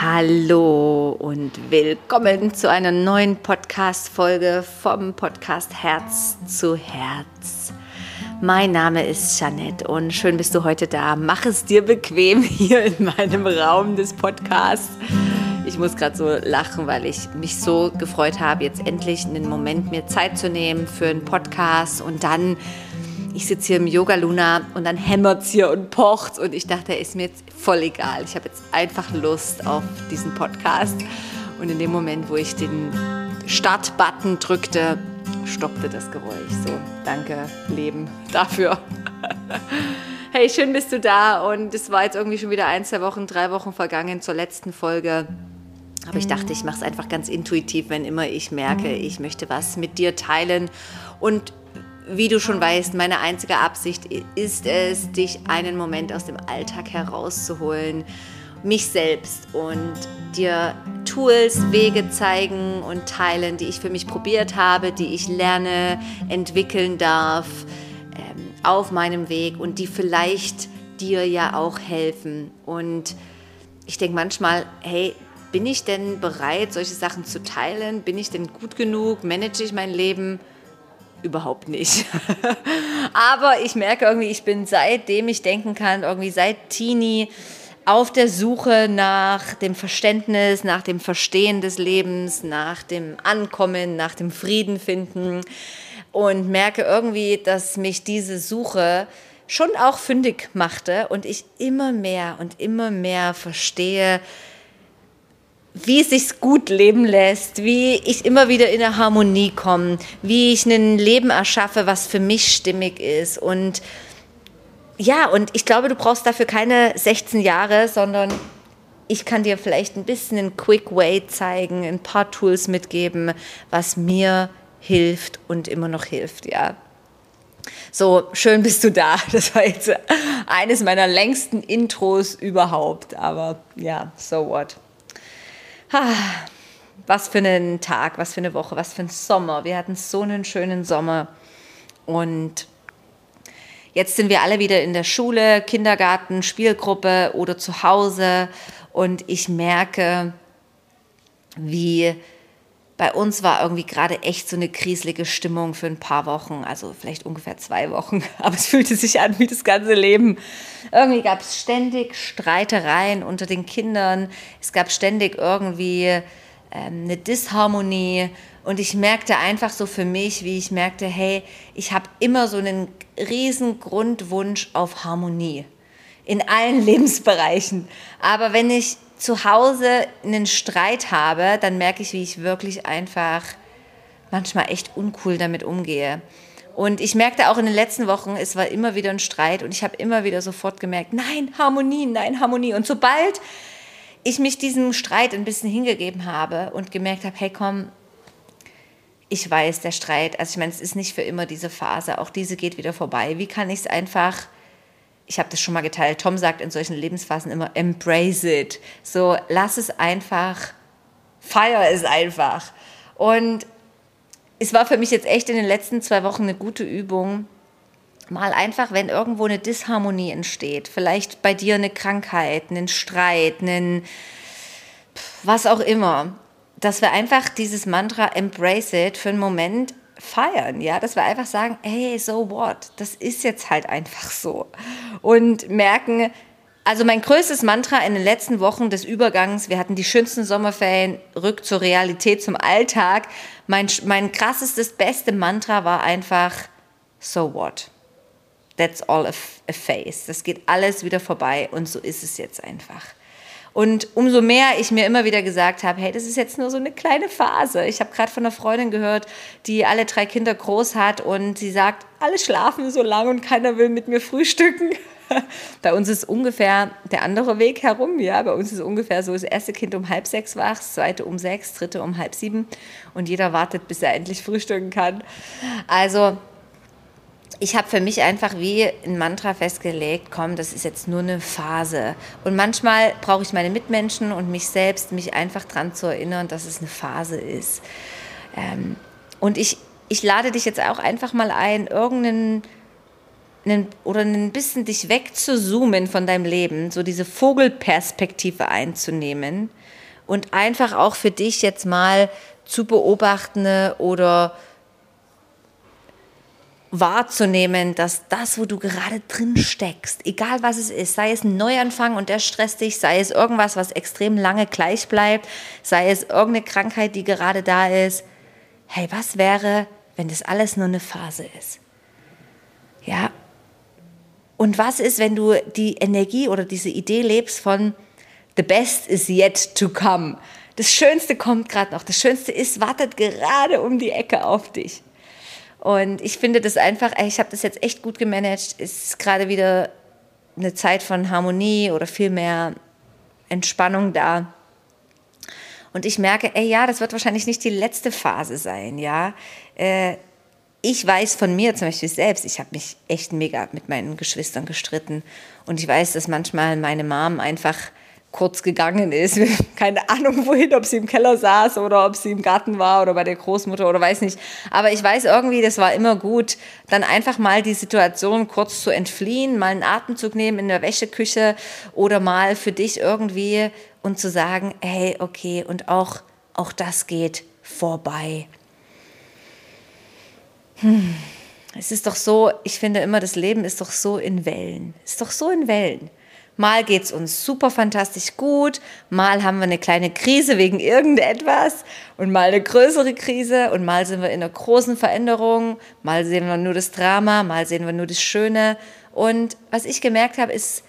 Hallo und willkommen zu einer neuen Podcast-Folge vom Podcast Herz zu Herz. Mein Name ist Jeanette und schön bist du heute da. Mach es dir bequem hier in meinem Raum des Podcasts. Ich muss gerade so lachen, weil ich mich so gefreut habe, jetzt endlich einen Moment mir Zeit zu nehmen für einen Podcast und dann ich sitze hier im Yoga Luna und dann hämmert es hier und pocht und ich dachte, ist mir jetzt voll egal. Ich habe jetzt einfach Lust auf diesen Podcast und in dem Moment, wo ich den Start-Button drückte, stoppte das Geräusch. So, danke Leben dafür. Hey, schön bist du da und es war jetzt irgendwie schon wieder ein, zwei Wochen, drei Wochen vergangen zur letzten Folge. Aber ich dachte, ich mache es einfach ganz intuitiv, wenn immer ich merke, ich möchte was mit dir teilen. Und wie du schon weißt, meine einzige Absicht ist es, dich einen Moment aus dem Alltag herauszuholen, mich selbst und dir Tools, Wege zeigen und teilen, die ich für mich probiert habe, die ich lerne, entwickeln darf ähm, auf meinem Weg und die vielleicht dir ja auch helfen. Und ich denke manchmal, hey, bin ich denn bereit, solche Sachen zu teilen? Bin ich denn gut genug? Manage ich mein Leben? Überhaupt nicht. Aber ich merke irgendwie, ich bin seitdem ich denken kann, irgendwie seit Teenie auf der Suche nach dem Verständnis, nach dem Verstehen des Lebens, nach dem Ankommen, nach dem Frieden finden und merke irgendwie, dass mich diese Suche schon auch fündig machte und ich immer mehr und immer mehr verstehe, wie es sich gut leben lässt, wie ich immer wieder in eine Harmonie komme, wie ich ein Leben erschaffe, was für mich stimmig ist. Und ja, und ich glaube, du brauchst dafür keine 16 Jahre, sondern ich kann dir vielleicht ein bisschen einen Quick Way zeigen, ein paar Tools mitgeben, was mir hilft und immer noch hilft, ja. So, schön bist du da. Das war jetzt eines meiner längsten Intros überhaupt. Aber ja, so what. Was für einen Tag, was für eine Woche, was für ein Sommer. Wir hatten so einen schönen Sommer. Und jetzt sind wir alle wieder in der Schule, Kindergarten, Spielgruppe oder zu Hause. Und ich merke, wie bei uns war irgendwie gerade echt so eine kriselige Stimmung für ein paar Wochen, also vielleicht ungefähr zwei Wochen, aber es fühlte sich an wie das ganze Leben. Irgendwie gab es ständig Streitereien unter den Kindern, es gab ständig irgendwie ähm, eine Disharmonie und ich merkte einfach so für mich, wie ich merkte, hey, ich habe immer so einen riesen Grundwunsch auf Harmonie in allen Lebensbereichen. Aber wenn ich zu Hause einen Streit habe, dann merke ich, wie ich wirklich einfach manchmal echt uncool damit umgehe. Und ich merkte auch in den letzten Wochen, es war immer wieder ein Streit und ich habe immer wieder sofort gemerkt, nein, Harmonie, nein, Harmonie. Und sobald ich mich diesem Streit ein bisschen hingegeben habe und gemerkt habe, hey komm, ich weiß, der Streit, also ich meine, es ist nicht für immer diese Phase, auch diese geht wieder vorbei. Wie kann ich es einfach ich habe das schon mal geteilt, Tom sagt in solchen Lebensphasen immer, embrace it. So, lass es einfach, feier es einfach. Und es war für mich jetzt echt in den letzten zwei Wochen eine gute Übung, mal einfach, wenn irgendwo eine Disharmonie entsteht, vielleicht bei dir eine Krankheit, einen Streit, einen was auch immer, dass wir einfach dieses Mantra embrace it für einen Moment feiern, ja, dass wir einfach sagen, hey, so what, das ist jetzt halt einfach so. Und merken, also mein größtes Mantra in den letzten Wochen des Übergangs, wir hatten die schönsten Sommerferien, rück zur Realität, zum Alltag, mein, mein krassestes, beste Mantra war einfach, so what, that's all a, a phase, das geht alles wieder vorbei und so ist es jetzt einfach. Und umso mehr ich mir immer wieder gesagt habe, hey, das ist jetzt nur so eine kleine Phase. Ich habe gerade von einer Freundin gehört, die alle drei Kinder groß hat und sie sagt, alle schlafen so lange und keiner will mit mir frühstücken. Bei uns ist ungefähr der andere Weg herum, ja. Bei uns ist ungefähr so, das erste Kind um halb sechs wach, das zweite um sechs, dritte um halb sieben und jeder wartet, bis er endlich frühstücken kann. Also ich habe für mich einfach wie ein Mantra festgelegt, komm, das ist jetzt nur eine Phase. Und manchmal brauche ich meine Mitmenschen und mich selbst, mich einfach daran zu erinnern, dass es eine Phase ist. Ähm, und ich, ich lade dich jetzt auch einfach mal ein, irgendeinen oder ein bisschen dich wegzuzoomen von deinem Leben, so diese Vogelperspektive einzunehmen und einfach auch für dich jetzt mal zu beobachten oder wahrzunehmen, dass das, wo du gerade drin steckst, egal was es ist, sei es ein Neuanfang und der stresst dich, sei es irgendwas, was extrem lange gleich bleibt, sei es irgendeine Krankheit, die gerade da ist, hey, was wäre, wenn das alles nur eine Phase ist? Ja. Und was ist, wenn du die Energie oder diese Idee lebst von the best is yet to come? Das Schönste kommt gerade noch. Das Schönste ist, wartet gerade um die Ecke auf dich. Und ich finde das einfach, ich habe das jetzt echt gut gemanagt. Es ist gerade wieder eine Zeit von Harmonie oder viel mehr Entspannung da. Und ich merke, ey, ja, das wird wahrscheinlich nicht die letzte Phase sein, ja. Äh, ich weiß von mir zum Beispiel selbst, ich habe mich echt mega mit meinen Geschwistern gestritten. Und ich weiß, dass manchmal meine Mom einfach kurz gegangen ist. Keine Ahnung wohin, ob sie im Keller saß oder ob sie im Garten war oder bei der Großmutter oder weiß nicht. Aber ich weiß irgendwie, das war immer gut, dann einfach mal die Situation kurz zu entfliehen, mal einen Atemzug nehmen in der Wäscheküche oder mal für dich irgendwie und zu sagen, hey, okay, und auch, auch das geht vorbei. Hm. Es ist doch so, ich finde immer, das Leben ist doch so in Wellen. Ist doch so in Wellen. Mal geht es uns super fantastisch gut, mal haben wir eine kleine Krise wegen irgendetwas und mal eine größere Krise und mal sind wir in einer großen Veränderung, mal sehen wir nur das Drama, mal sehen wir nur das Schöne. Und was ich gemerkt habe, ist,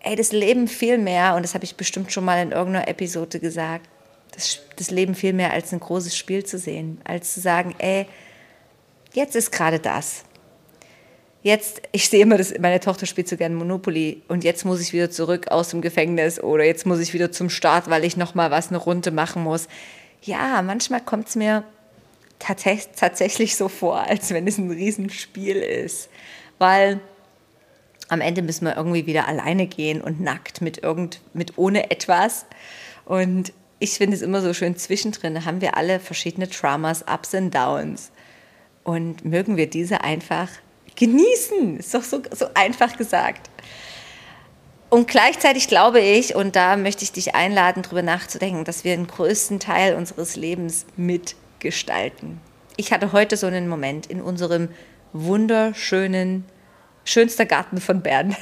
ey, das Leben viel mehr, und das habe ich bestimmt schon mal in irgendeiner Episode gesagt, das, das Leben viel mehr als ein großes Spiel zu sehen, als zu sagen, ey, jetzt ist gerade das jetzt, ich sehe immer, dass meine Tochter spielt so gerne Monopoly und jetzt muss ich wieder zurück aus dem Gefängnis oder jetzt muss ich wieder zum Start, weil ich noch mal was eine Runde machen muss. Ja, manchmal kommt es mir tatsächlich so vor, als wenn es ein Riesenspiel ist, weil am Ende müssen wir irgendwie wieder alleine gehen und nackt mit irgend mit ohne etwas. Und ich finde es immer so schön zwischendrin haben wir alle verschiedene Traumas, Ups und Downs. Und mögen wir diese einfach genießen. Ist doch so, so einfach gesagt. Und gleichzeitig glaube ich, und da möchte ich dich einladen, darüber nachzudenken, dass wir den größten Teil unseres Lebens mitgestalten. Ich hatte heute so einen Moment in unserem wunderschönen, schönster Garten von Bern.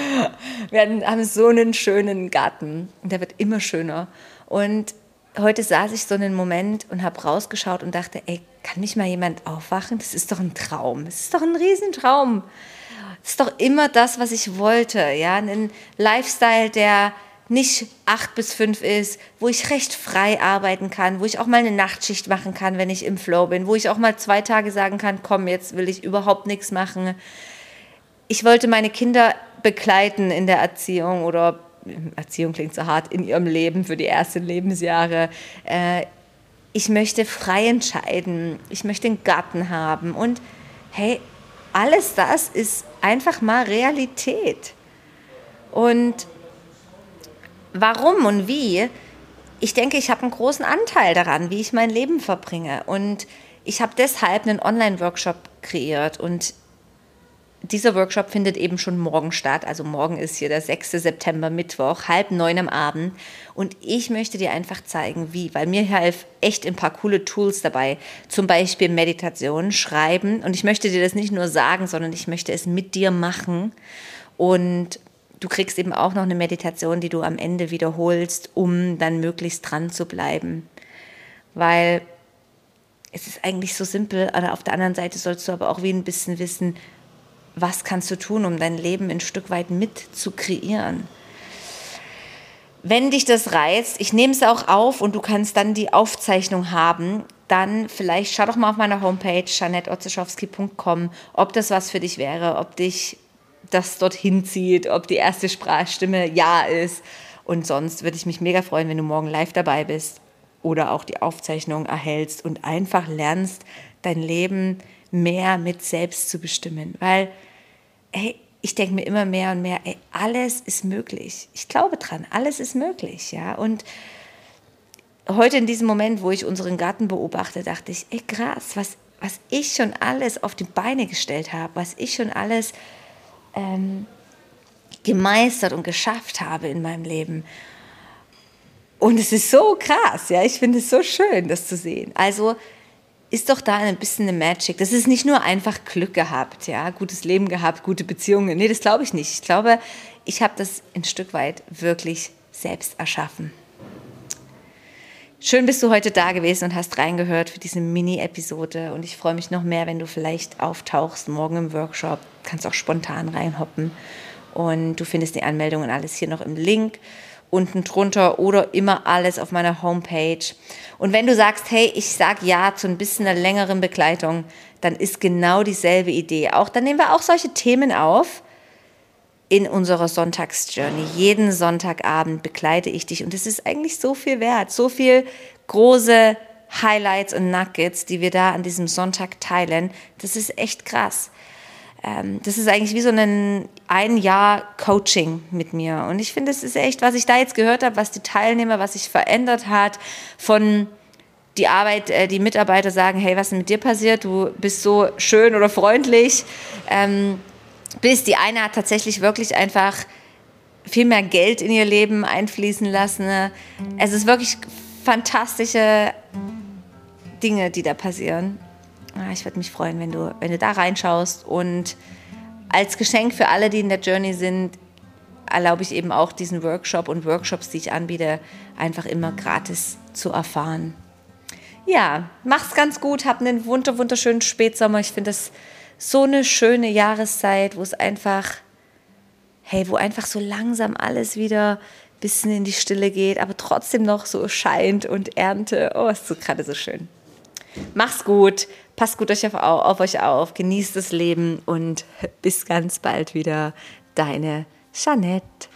wir haben so einen schönen Garten und der wird immer schöner. Und heute saß ich so einen Moment und habe rausgeschaut und dachte, ey, kann mich mal jemand aufwachen? Das ist doch ein Traum. Das ist doch ein Riesentraum. Das ist doch immer das, was ich wollte. Ja, ein Lifestyle, der nicht acht bis fünf ist, wo ich recht frei arbeiten kann, wo ich auch mal eine Nachtschicht machen kann, wenn ich im Flow bin, wo ich auch mal zwei Tage sagen kann, komm, jetzt will ich überhaupt nichts machen. Ich wollte meine Kinder begleiten in der Erziehung oder Erziehung klingt so hart, in ihrem Leben für die ersten Lebensjahre. Äh, ich möchte frei entscheiden, ich möchte einen Garten haben und hey, alles das ist einfach mal Realität. Und warum und wie? Ich denke, ich habe einen großen Anteil daran, wie ich mein Leben verbringe. Und ich habe deshalb einen Online-Workshop kreiert und dieser Workshop findet eben schon morgen statt. Also morgen ist hier der 6. September, Mittwoch, halb neun am Abend. Und ich möchte dir einfach zeigen, wie, weil mir helfen echt ein paar coole Tools dabei. Zum Beispiel Meditation, Schreiben. Und ich möchte dir das nicht nur sagen, sondern ich möchte es mit dir machen. Und du kriegst eben auch noch eine Meditation, die du am Ende wiederholst, um dann möglichst dran zu bleiben. Weil es ist eigentlich so simpel, aber auf der anderen Seite sollst du aber auch wie ein bisschen wissen, was kannst du tun, um dein Leben ein Stück weit mit zu kreieren. Wenn dich das reizt, ich nehme es auch auf und du kannst dann die Aufzeichnung haben, dann vielleicht schau doch mal auf meiner Homepage janetteotzeschowski.com, ob das was für dich wäre, ob dich das dorthin zieht, ob die erste Sprachstimme ja ist. Und sonst würde ich mich mega freuen, wenn du morgen live dabei bist oder auch die Aufzeichnung erhältst und einfach lernst, dein Leben mehr mit selbst zu bestimmen. Weil ey, ich denke mir immer mehr und mehr, ey, alles ist möglich. Ich glaube dran, alles ist möglich, ja. Und heute in diesem Moment, wo ich unseren Garten beobachte, dachte ich, ey, krass, was, was ich schon alles auf die Beine gestellt habe, was ich schon alles ähm, gemeistert und geschafft habe in meinem Leben. Und es ist so krass, ja, ich finde es so schön, das zu sehen. Also ist doch da ein bisschen eine Magic. Das ist nicht nur einfach Glück gehabt, ja, gutes Leben gehabt, gute Beziehungen. Nee, das glaube ich nicht. Ich glaube, ich habe das ein Stück weit wirklich selbst erschaffen. Schön bist du heute da gewesen und hast reingehört für diese Mini-Episode. Und ich freue mich noch mehr, wenn du vielleicht auftauchst morgen im Workshop. Kannst auch spontan reinhoppen. Und du findest die Anmeldungen alles hier noch im Link unten drunter oder immer alles auf meiner Homepage. Und wenn du sagst, hey, ich sag ja zu ein bisschen einer längeren Begleitung, dann ist genau dieselbe Idee. Auch dann nehmen wir auch solche Themen auf in unserer Sonntagsjourney. Jeden Sonntagabend begleite ich dich und es ist eigentlich so viel wert, so viel große Highlights und Nuggets, die wir da an diesem Sonntag teilen. Das ist echt krass. Ähm, das ist eigentlich wie so ein ein Jahr Coaching mit mir. Und ich finde, es ist echt, was ich da jetzt gehört habe, was die Teilnehmer, was sich verändert hat von die Arbeit, äh, die Mitarbeiter sagen, hey, was ist mit dir passiert? Du bist so schön oder freundlich. Ähm, bis die eine hat tatsächlich wirklich einfach viel mehr Geld in ihr Leben einfließen lassen. Es ist wirklich fantastische Dinge, die da passieren. Ah, ich würde mich freuen, wenn du, wenn du da reinschaust. Und als Geschenk für alle, die in der Journey sind, erlaube ich eben auch diesen Workshop und Workshops, die ich anbiete, einfach immer gratis zu erfahren. Ja, mach's ganz gut, hab einen wunder, wunderschönen Spätsommer. Ich finde das so eine schöne Jahreszeit, wo es einfach, hey, wo einfach so langsam alles wieder ein bisschen in die Stille geht, aber trotzdem noch so scheint und Ernte. Oh, ist so gerade so schön. Mach's gut, passt gut auf, auf euch auf, genießt das Leben und bis ganz bald wieder. Deine Jeanette.